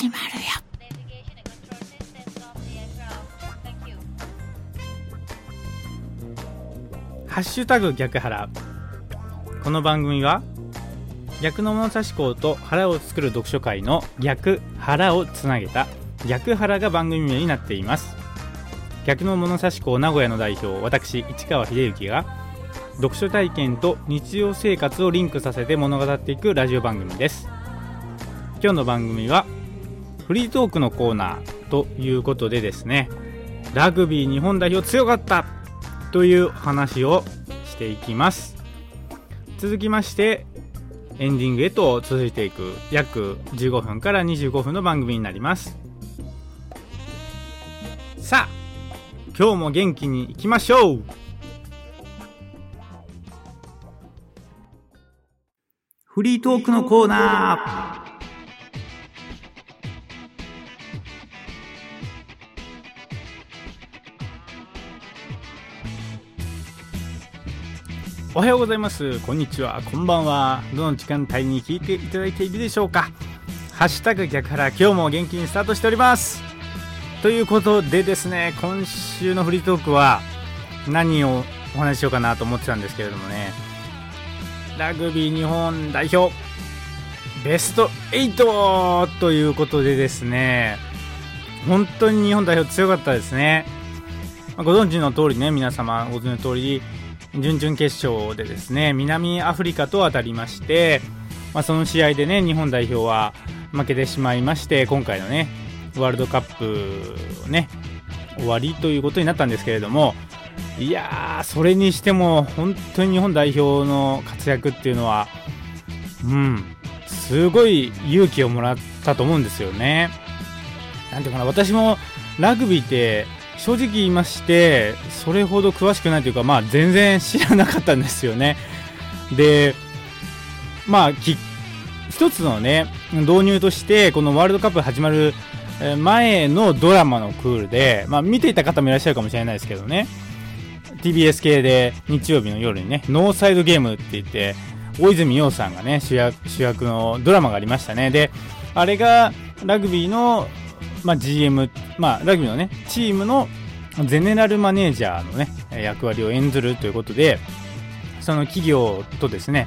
始まるよ。ハッシュタグ逆腹この番組は逆の物差し校と腹を作る読書会の逆腹をつなげた逆腹が番組名になっています。逆の物差し校名古屋の代表私市川秀幸が読書体験と日常生活をリンクさせて物語っていくラジオ番組です。今日の番組はフリートークのコーナーということでですねラグビー日本代表強かったという話をしていきます。続きましてエンディングへと続いていく約15分から25分の番組になります。さあ今日も元気にいきましょう。フリートークのコーナー。おはようございます。こんにちは。こんばんは。どの時間帯に聞いていただいているでしょうか。ハッシュタグ逆腹今日も元気にスタートしております。ということでですね今週のフリートークは何をお話ししようかなと思ってたんですけれどもね。ラグビー日本代表ベスト8ということでですね本当に日本代表強かったですね。ご存知の通りね皆様ご存知の通り準々決勝でですね南アフリカと当たりまして、まあ、その試合でね日本代表は負けてしまいまして今回のねワールドカップをね終わりということになったんですけれどもいやーそれにしても本当に日本代表の活躍っていうのはうんすごい勇気をもらったと思うんですよね。なんていうかな私もラグビーって正直言いましてそれほど詳しくないというかまあ全然知らなかったんですよね。でまあ一つのね導入としてこのワールドカップ始まる前のドラマのクールで、まあ、見ていた方もいらっしゃるかもしれないですけどね。TBS 系で日曜日の夜にねノーサイドゲームって言って大泉洋さんがね主役主役のドラマがありましたね。であれがラグビーのまあ、GM、まあ、ラグビーのね、チームのゼネラルマネージャーのね、役割を演ずるということで、その企業とですね、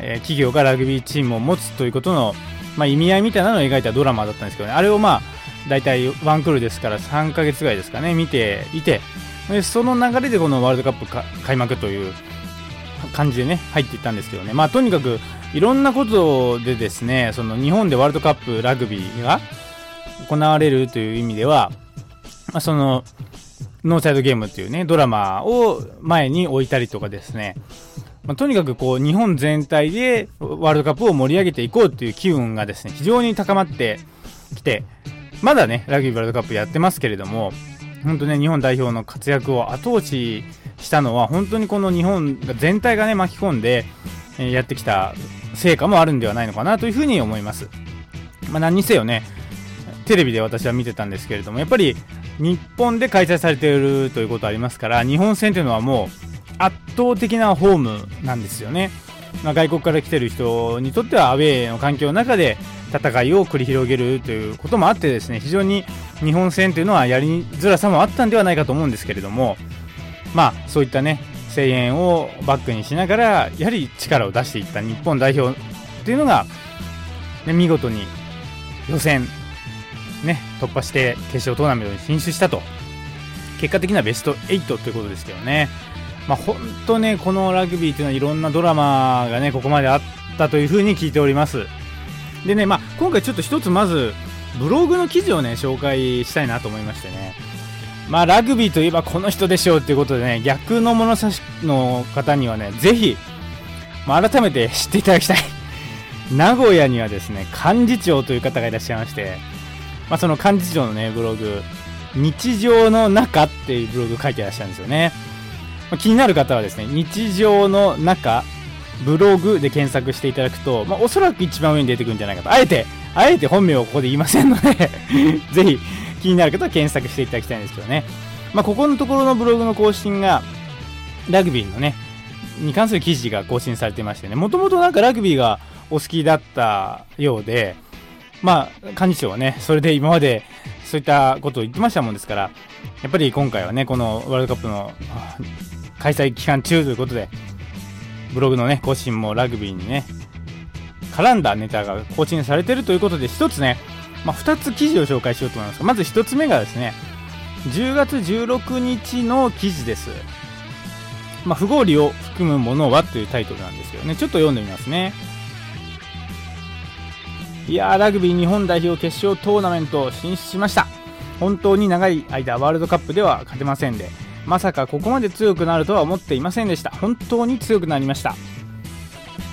え、企業がラグビーチームを持つということの、まあ、意味合いみたいなのを描いたドラマだったんですけどね、あれをまあ、大体ワンクールですから3ヶ月ぐらいですかね、見ていて、でその流れでこのワールドカップ開幕という感じでね、入っていったんですけどね、まあ、とにかくいろんなことでですね、その日本でワールドカップラグビーが行われるという意味では、まあ、そのノーサイドゲームっていうねドラマを前に置いたりとかですね、まあ、とにかくこう日本全体でワールドカップを盛り上げていこうという機運がですね非常に高まってきてまだねラグビーワールドカップやってますけれども本当ね日本代表の活躍を後押ししたのは本当にこの日本全体がね巻き込んでやってきた成果もあるんではないのかなというふうに思います。まあ、何にせよねテレビで私は見てたんですけれどもやっぱり日本で開催されているということありますから日本戦というのはもう圧倒的なホームなんですよね、まあ、外国から来てる人にとってはアウェーの環境の中で戦いを繰り広げるということもあってですね非常に日本戦というのはやりづらさもあったんではないかと思うんですけれどもまあそういったね声援をバックにしながらやはり力を出していった日本代表というのが、ね、見事に予選ね、突破して決勝トーナメントに進出したと。結果的にはベスト8ということですけどね。まあ、本当ね、このラグビーというのはいろんなドラマがね、ここまであったというふうに聞いております。でね、まあ、今回ちょっと一つまず、ブログの記事をね、紹介したいなと思いましてね。まあ、ラグビーといえばこの人でしょうということでね、逆の物差しの方にはね、ぜひ、まあ、改めて知っていただきたい。名古屋にはですね、幹事長という方がいらっしゃいまして、まあ、その幹事長のね、ブログ、日常の中っていうブログ書いてらっしゃるんですよね。まあ、気になる方はですね、日常の中、ブログで検索していただくと、まあ、おそらく一番上に出てくるんじゃないかと。あえて、あえて本名をここで言いませんので ぜひ気になる方は検索していただきたいんですけどね。まあ、ここのところのブログの更新が、ラグビーのね、に関する記事が更新されてましてね、もともとなんかラグビーがお好きだったようで、まあ、幹事長はね、それで今までそういったことを言ってましたもんですから、やっぱり今回はね、このワールドカップの開催期間中ということで、ブログのね、更新もラグビーにね、絡んだネタが更新されてるということで、一つね、まあ、2つ記事を紹介しようと思いますまず1つ目がですね、10月16日の記事です。まあ、不合理を含むものはというタイトルなんですけどね、ちょっと読んでみますね。いや、ラグビー日本代表決勝トーナメント進出しました。本当に長い間ワールドカップでは勝てませんで、まさかここまで強くなるとは思っていませんでした。本当に強くなりました。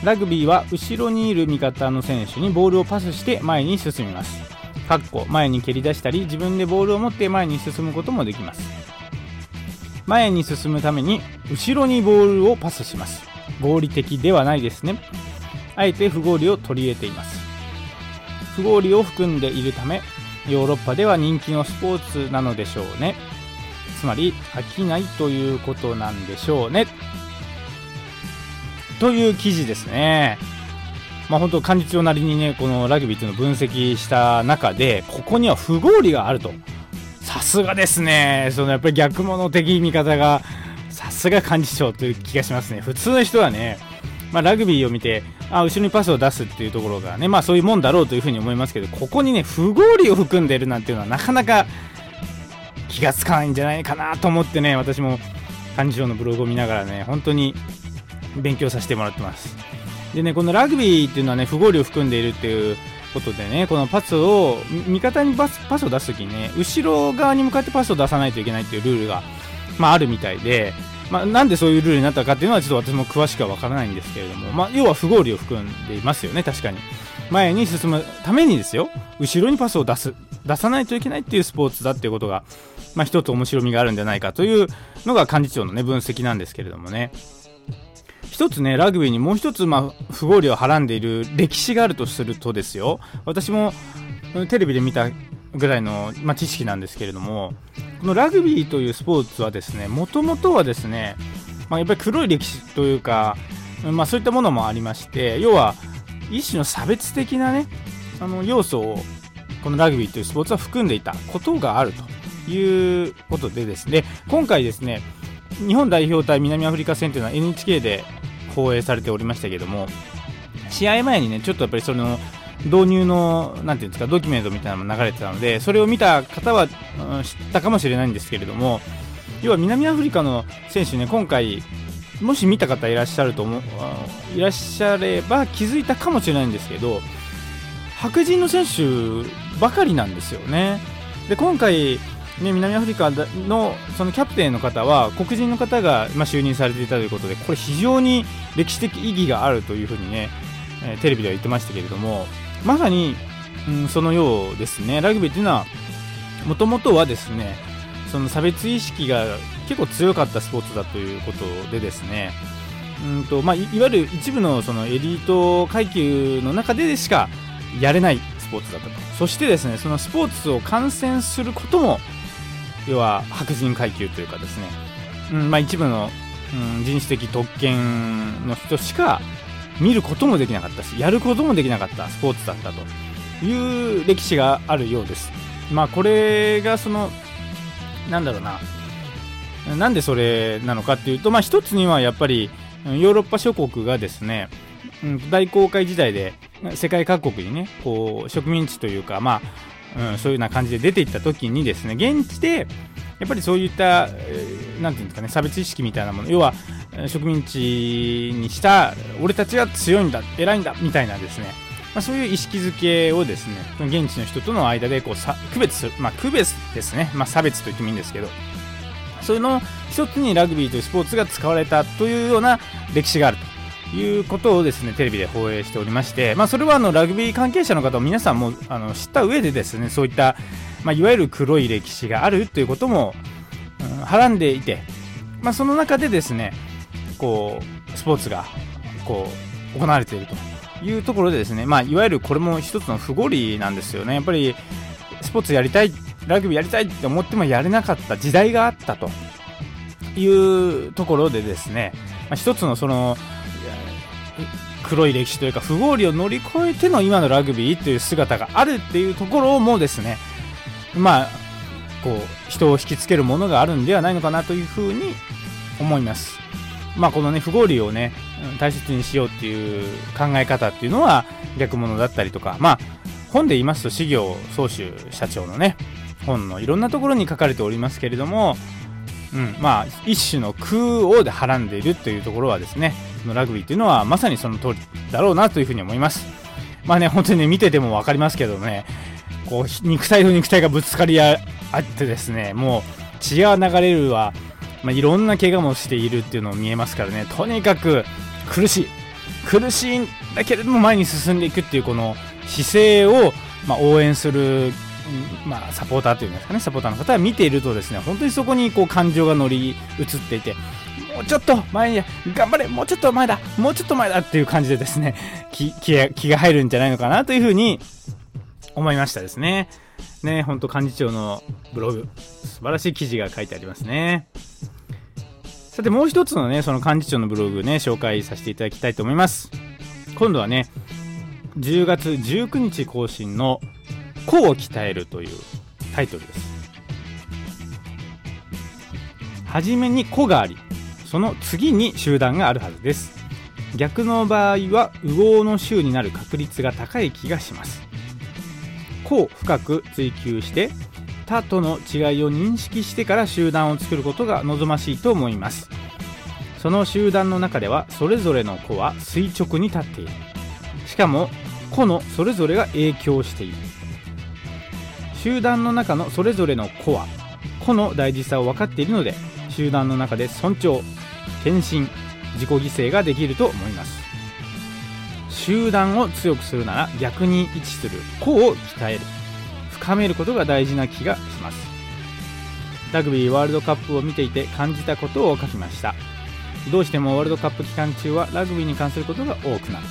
ラグビーは後ろにいる味方の選手にボールをパスして前に進みます。かっこ前に蹴り出したり自分でボールを持って前に進むこともできます前に進むために後ろにボールをパスします合理的ではないですねあえて不合理を取り入れています不合理を含んでいるためヨーロッパでは人気のスポーツなのでしょうね。つまり飽きないということなんでしょうね。という記事ですね。まあ、本当幹事長なりにねこのラグビーっていうのを分析した中でここには不合理があると。さすがですね。そのやっぱり逆物的見方がさすが幹事長という気がしますね。普通の人はね、まあ、ラグビーを見てあ後ろにパスを出すっていうところがねまあそういうもんだろうというふうに思いますけどここにね不合理を含んでるなんていうのはなかなか気がつかないんじゃないかなと思ってね私も幹事長のブログを見ながらね本当に勉強させてもらってます。でね、このラグビーっていうのはね、不合理を含んでいるっていうことでね、このパスを、味方にパスパスを出すときにね、後ろ側に向かってパスを出さないといけないっていうルールが、まあ、あるみたいで、まあ、なんでそういうルールになったかっていうのはちょっと私も詳しくはわからないんですけれども、まあ、要は不合理を含んでいますよね、確かに。前に進むためにですよ、後ろにパスを出す、出さないといけないっていうスポーツだっていうことが、まあ、一つ面白みがあるんじゃないかというのが幹事長のね、分析なんですけれどもね。一つね、ラグビーにもう一つ、まあ、不合理をはらんでいる歴史があるとするとですよ、私もテレビで見たぐらいの、まあ、知識なんですけれども、このラグビーというスポーツはですね、もともとはですね、まあ、やっぱり黒い歴史というか、まあ、そういったものもありまして、要は一種の差別的なね、あの要素をこのラグビーというスポーツは含んでいたことがあるということでですね、今回ですね、日本代表対南アフリカ戦というのは NHK で放映されておりましたけども試合前にねちょっとやっぱりその導入のなんていうんですかドキュメントみたいなのも流れてたのでそれを見た方は、うん、知ったかもしれないんですけれども要は南アフリカの選手ね今回もし見た方いらっしゃると思ういらっしゃれば気づいたかもしれないんですけど白人の選手ばかりなんですよね。で今回ね、南アフリカのそのキャプテンの方は黒人の方が、ま、就任されていたということでこれ非常に歴史的意義があるというふうにね、え、テレビでは言ってましたけれどもまさに、うん、そのようですね。ラグビーというのはもともとはですねその差別意識が結構強かったスポーツだということでですね。うんと、まあ、いわゆる一部のそのエリート階級の中でしかやれないスポーツだったと。そしてですねそのスポーツを観戦することも要は白人階級というかですね、うんまあ、一部の、うん、人種的特権の人しか見ることもできなかったしやることもできなかったスポーツだったという歴史があるようです。まあこれがそのなんだろうななんでそれなのかっていうと、まあ、一つにはやっぱりヨーロッパ諸国がですね、大航海時代で世界各国にねこう植民地というか、まあ、うん、そういうような感じで出ていった時にですね現地でやっぱりそういった、えー、ていうんですかね差別意識みたいなもの要は植民地にした俺たちは強いんだ偉いんだみたいなですね、まあ、そういう意識づけをですね現地の人との間でこうさ区別する、まあ、区別ですね、まあ、差別と言ってもいいんですけど。そういうの一つにラグビーというスポーツが使われたというような歴史があるということをですねテレビで放映しておりまして、まあ、それはあのラグビー関係者の方も皆さんもあの知った上でですねそういった、まあ、いわゆる黒い歴史があるということも、うん、はらんでいて、まあ、その中でですねこうスポーツがこう行われているというところでですね、まあ、いわゆるこれも一つの不合理なんですよね。やっぱりスポーツやりたいラグビーやりたいって思ってもやれなかった時代があったというところでですね、まあ、一つのその黒い歴史というか不合理を乗り越えての今のラグビーという姿があるっていうところもですねまあこう人を引きつけるものがあるんではないのかなというふうに思います。まあこのね不合理をね大切にしようっていう考え方っていうのは逆物だったりとかまあ本で言いますと事業総集社長のね本のいろんなところに書かれておりますけれどもうん、まあ一種の空をではらんでいるというところはですねのラグビーというのはまさにその通りだろうなというふうに思います。まあね本当にね見てても分かりますけどねこう肉体と肉体がぶつかり合ってですねもう血が流れるは、まあ、いろんな怪我もしているっていうのを見えますからね。とにかく苦しい。苦しいんだけれども前に進んでいくっていうこの姿勢を、まあ、応援するまあ、サポーターというんですかね、サポーターの方は見ているとですね、本当にそこにこう感情が乗り移っていて、もうちょっと前に、頑張れ、もうちょっと前だ、もうちょっと前だっていう感じでですね、気気が入るんじゃないのかなというふうに思いましたですね。ね、本当幹事長のブログ、素晴らしい記事が書いてありますね。さてもう一つのね、その幹事長のブログね、紹介させていただきたいと思います。今度はね、10月19日更新の個を鍛えるというタイトルです。はじめに個がありその次に集団があるはずです。逆の場合は右往の衆になる確率が高い気がします。個を深く追求して他との違いを認識してから集団を作ることが望ましいと思います。その集団の中ではそれぞれの個は垂直に立っている。しかも個のそれぞれが影響している。集団の中のそれぞれの個は個の大事さを分かっているので集団の中で尊重献身自己犠牲ができると思います。集団を強くするなら逆に位置する個を鍛える。深めることが大事な気がしますラグビーワールドカップを見ていて感じたことを書きましたどうしてもワールドカップ期間中はラグビーに関することが多くなる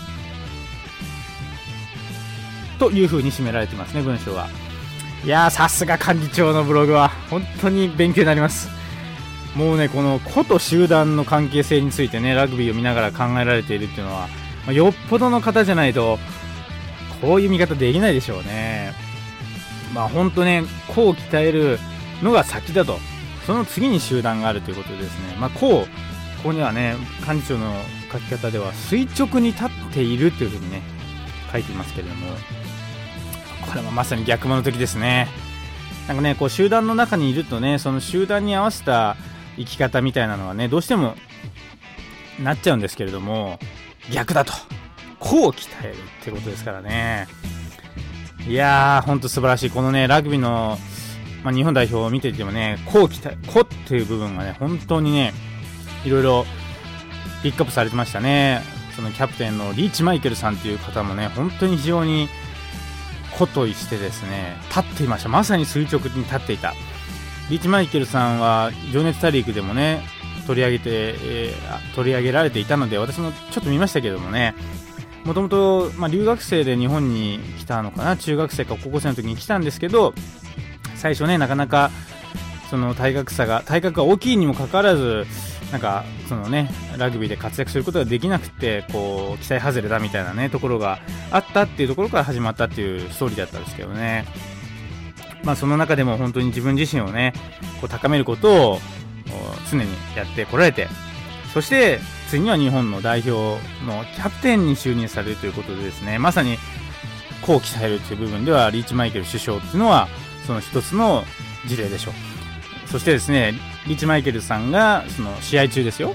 というふうに締められてますね文章は。いや、さすが幹事長のブログは、本当に勉強になります。もうね、この個と集団の関係性についてね、ラグビーを見ながら考えられているっていうのは、まあ、よっぽどの方じゃないと、こういう見方できないでしょうね。まあ本当ね、個を鍛えるのが先だと。その次に集団があるということですね。まあ、こう、ここにはね、幹事長の書き方では垂直に立っているというふうにね、書いていますけれども、これはまさに逆の時ですね。なんかね、こう集団の中にいるとね、その集団に合わせた生き方みたいなのはね、どうしてもなっちゃうんですけれども、逆だと。こう鍛えるってことですからね。いやー、ほんと素晴らしい。このね、ラグビーの、まあ、日本代表を見ていてもね、こう鍛え、こっていう部分がね、本当にね、いろいろピックアップされてましたね。そのキャプテンのリーチマイケルさんっていう方もね、本当に非常に子としてですね立っていましたまさに垂直に立っていたリーチマイケルさんは「情熱大陸」でもね取り上げて、えー、取り上げられていたので私もちょっと見ましたけどもねもともと留学生で日本に来たのかな中学生か高校生の時に来たんですけど最初ねなかなかその体格差が体格が大きいにもかかわらずなんかそのねラグビーで活躍することができなくてこう期待外れだみたいなねところがあったっていうところから始まったっていうストーリーだったんですけどね。まあその中でも本当に自分自身をねこう高めることを常にやってこられてそして次には日本の代表のキャプテンに就任されるということでですねまさにこう鍛えるという部分ではリーチマイケル首相っていうのはその一つの事例でしょう。そしてですねリーチマイケルさんがその試合中ですよ。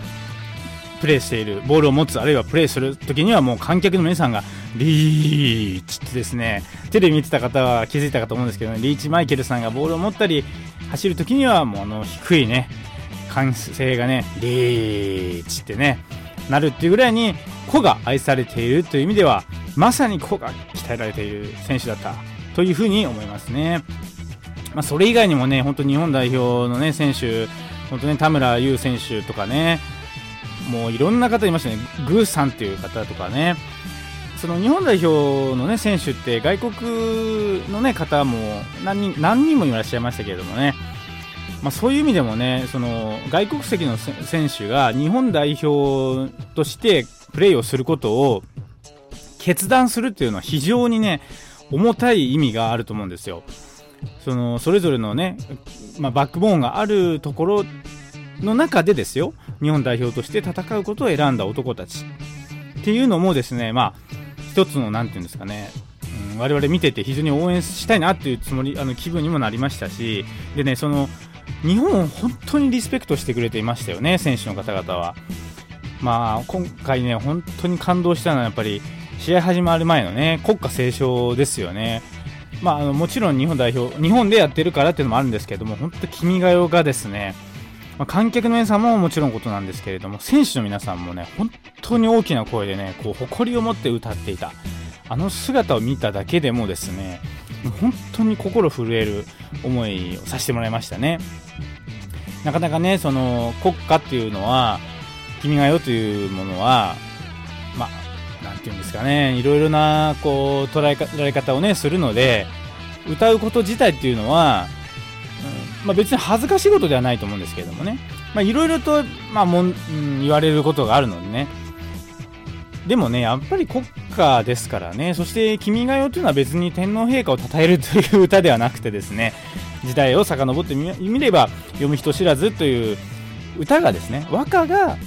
プレーしているボールを持つあるいはプレーする時にはもう観客の皆さんがリーチってですねテレビ見てた方は気づいたかと思うんですけど、ね、リーチマイケルさんがボールを持ったり走る時にはもうあの低いね歓声がねリーチってねなるっていうぐらいに個が愛されているという意味ではまさに個が鍛えられている選手だったというふうに思いますね。まあ、それ以外にもね、本当日本代表のね、選手、本当ね、田村優選手とかね、もういろんな方いましたね、グーさんっていう方とかね、その日本代表のね、選手って外国のね、方も何人何人もいらっしゃいましたけれどもね、まあ、そういう意味でもねその外国籍の選手が日本代表としてプレーをすることを決断するっていうのは非常にね重たい意味があると思うんですよ。そのそれぞれのね、まあ、バックボーンがあるところの中でですよ日本代表として戦うことを選んだ男たちっていうのもですねまあ一つの何て言うんですかね、我々見てて非常に応援したいなっていうつもりあの気分にもなりましたしでねその日本を本当にリスペクトしてくれていましたよね選手の方々は。まあ今回ね本当に感動したのはやっぱり試合始まる前のね国歌斉唱ですよね。まあ、あのもちろん日本代表、日本でやってるからっていうのもあるんですけども、本当、君が代がですね、まあ、観客の皆さんももちろんことなんですけれども、選手の皆さんもね、本当に大きな声でね、こう誇りを持って歌っていた。あの姿を見ただけでもですね本当に心震える思いをさせてもらいましたね。なかなかねその国歌っていうのは君が代というものはまあ何て言うんですかねいろいろなこう捉えられ方をねするので歌うこと自体っていうのは、うんまあ、別に恥ずかしいことではないと思うんですけれどもね。いろいろと、まあもん、言われることがあるのでね。でもね、やっぱり国歌ですからね、そして君が代というのは別に天皇陛下を称えるという歌ではなくてですね、時代を遡ってみれば、読む人知らずという歌がですね、和歌があ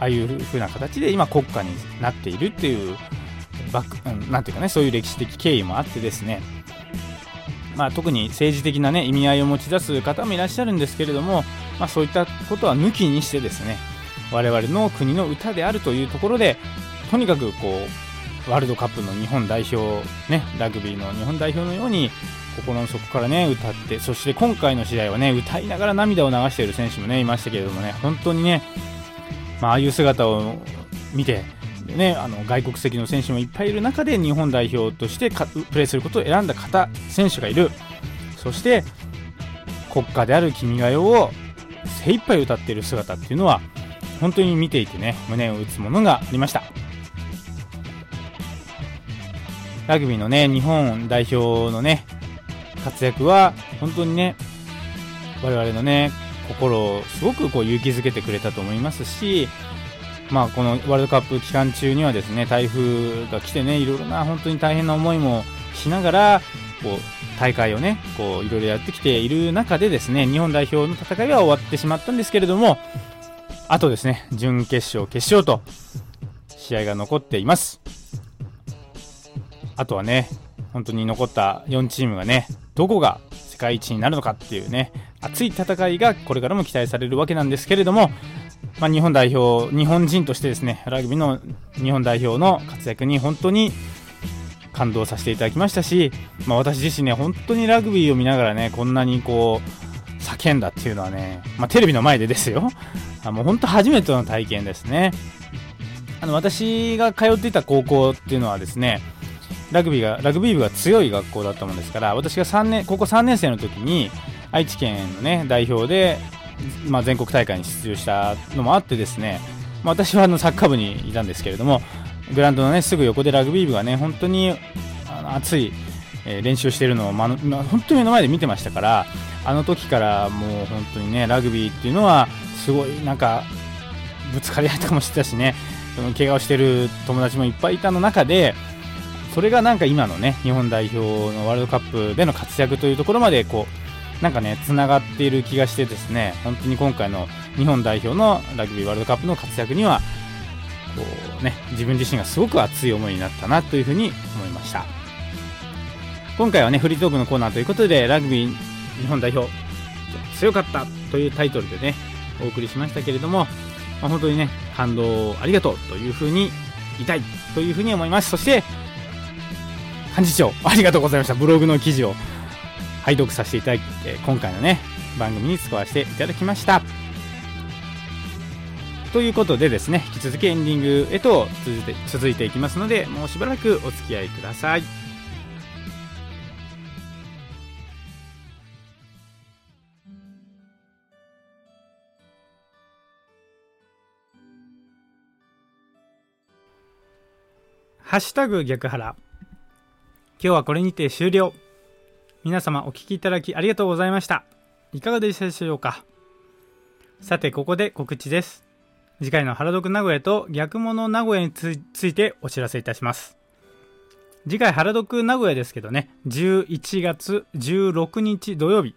あいう風な形で今国歌になっているっていう、バック、うん、なんていうかね、そういう歴史的経緯もあってですね、まあ、特に政治的な、ね、意味合いを持ち出す方もいらっしゃるんですけれども、まあ、そういったことは抜きにしてですね我々の国の歌であるというところでとにかくこうワールドカップの日本代表、ね、ラグビーの日本代表のように心の底からね歌ってそして今回の試合はね歌いながら涙を流している選手もねいましたけれどもね本当にね、まああいう姿を見てね、あの外国籍の選手もいっぱいいる中で日本代表としてプレーすることを選んだ方選手がいるそして国家である「君が代」を精一杯歌っている姿っていうのは本当に見ていてね胸を打つものがありました。ラグビーのね、日本代表のね、活躍は、本当にね、我々のね、心をすごくこう勇気づけてくれたと思いますし、まあ、このワールドカップ期間中にはですね、台風が来てね、いろいろな本当に大変な思いもしながら、こう、大会をね、こう、いろいろやってきている中でですね、日本代表の戦いは終わってしまったんですけれども、あとですね、準決勝、決勝と、試合が残っています。あとはね、本当に残った4チームがね、どこが世界一になるのかっていうね、熱い戦いがこれからも期待されるわけなんですけれども、まあ、日本代表、日本人としてですね、ラグビーの日本代表の活躍に本当に感動させていただきましたし、まあ、私自身ね、本当にラグビーを見ながらね、こんなにこう、叫んだっていうのはね、まあ、テレビの前でですよ。あもう本当初めての体験ですね。あの私が通っていた高校っていうのはですね、ラグビーがラグビー部が強い学校だったもんですから私が3年高校3年生の時に愛知県の、ね、代表で、まあ、全国大会に出場したのもあってですね、まあ、私はあのサッカー部にいたんですけれどもグラウンドの、ね、すぐ横でラグビー部がね本当にあの熱い、練習しているのを、ま、本当に目の前で見てましたからあの時からもう本当にねラグビーっていうのはすごいなんかぶつかり合いとかもしてたしね怪我をしている友達もいっぱいいたの中でそれがなんか今のね日本代表のワールドカップでの活躍というところまでこうなんかねつながっている気がしてですね本当に今回の日本代表のラグビーワールドカップの活躍にはこうね自分自身がすごく熱い思いになったなというふうに思いました。今回はねフリートークのコーナーということでラグビー日本代表強かったというタイトルでねお送りしましたけれども、まあ、本当にね感動ありがとうというふうに言いたいというふうに思います。そして幹事長、ありがとうございました。ブログの記事を拝読させていただいて、今回のね、番組に使わせていただきました。ということでですね、引き続きエンディングへと続いて続いていきますので、もうしばらくお付き合いください。ハッシュタグ逆腹今日はこれにて終了。皆様お聴きいただきありがとうございました。いかがでしたでしょうか？さてここで告知です次回の原宿名古屋と逆物名古屋についてお知らせいたします次回原宿名古屋ですけどね11月16日土曜日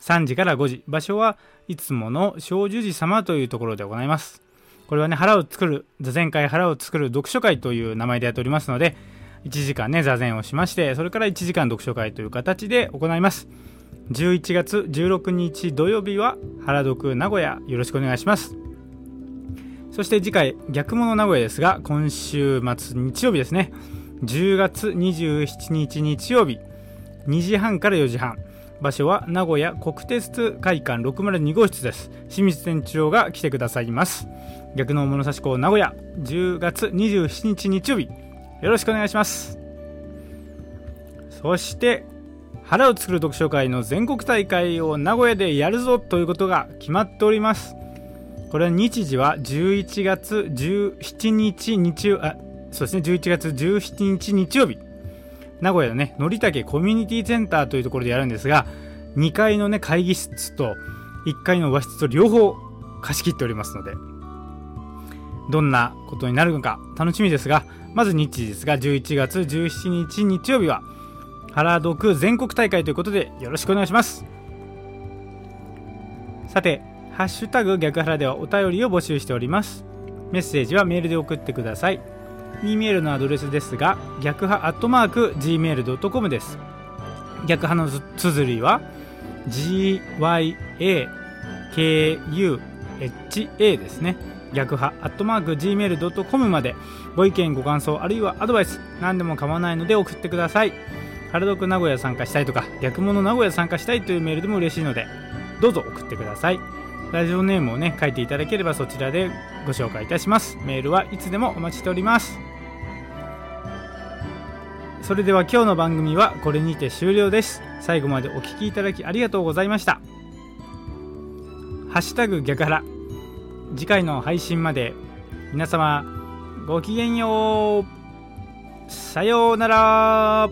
3時から5時場所はいつもの小寿寺様というところで行いますこれはね腹を作る座禅会腹を作る読書会という名前でやっておりますので1時間ね座禅をしましてそれから1時間読書会という形で行います。11月16日土曜日は原宿名古屋。よろしくお願いします。そして次回逆物名古屋ですが今週末日曜日ですね。10月27日日曜日2時半から4時半。場所は名古屋国鉄会館602号室です。清水店長が来てくださいます。逆の物差し校名古屋。10月27日日曜日よろしくお願いします。そして腹を作る読書会の全国大会を名古屋でやるぞということが決まっております。これは日時は11月17日日曜あそうですね。11月17日日曜日。名古屋のねのりたけコミュニティセンターというところでやるんですが2階のね会議室と1階の和室と両方貸し切っておりますのでどんなことになるのか楽しみですがまず日時ですが11月17日日曜日は原読全国大会ということでよろしくお願いしますさてハッシュタグ逆腹ではお便りを募集しております。メッセージはメールで送ってください。E メールのアドレスですが、逆派アットマーク Gmail.com です。逆派の綴りは GYAKUHA ですね。逆派アットマーク Gmail.com までご意見、ご感想、あるいはアドバイス、何でも構わないので送ってください。原読名古屋参加したいとか、逆物名古屋参加したいというメールでも嬉しいので、どうぞ送ってください。ラジオネームをね書いていただければそちらでご紹介いたします。メールはいつでもお待ちしております。それでは今日の番組はこれにて終了です。最後までお聴きいただきありがとうございました。ハッシュタグ逆腹次回の配信まで皆様ごきげんよう。さようなら。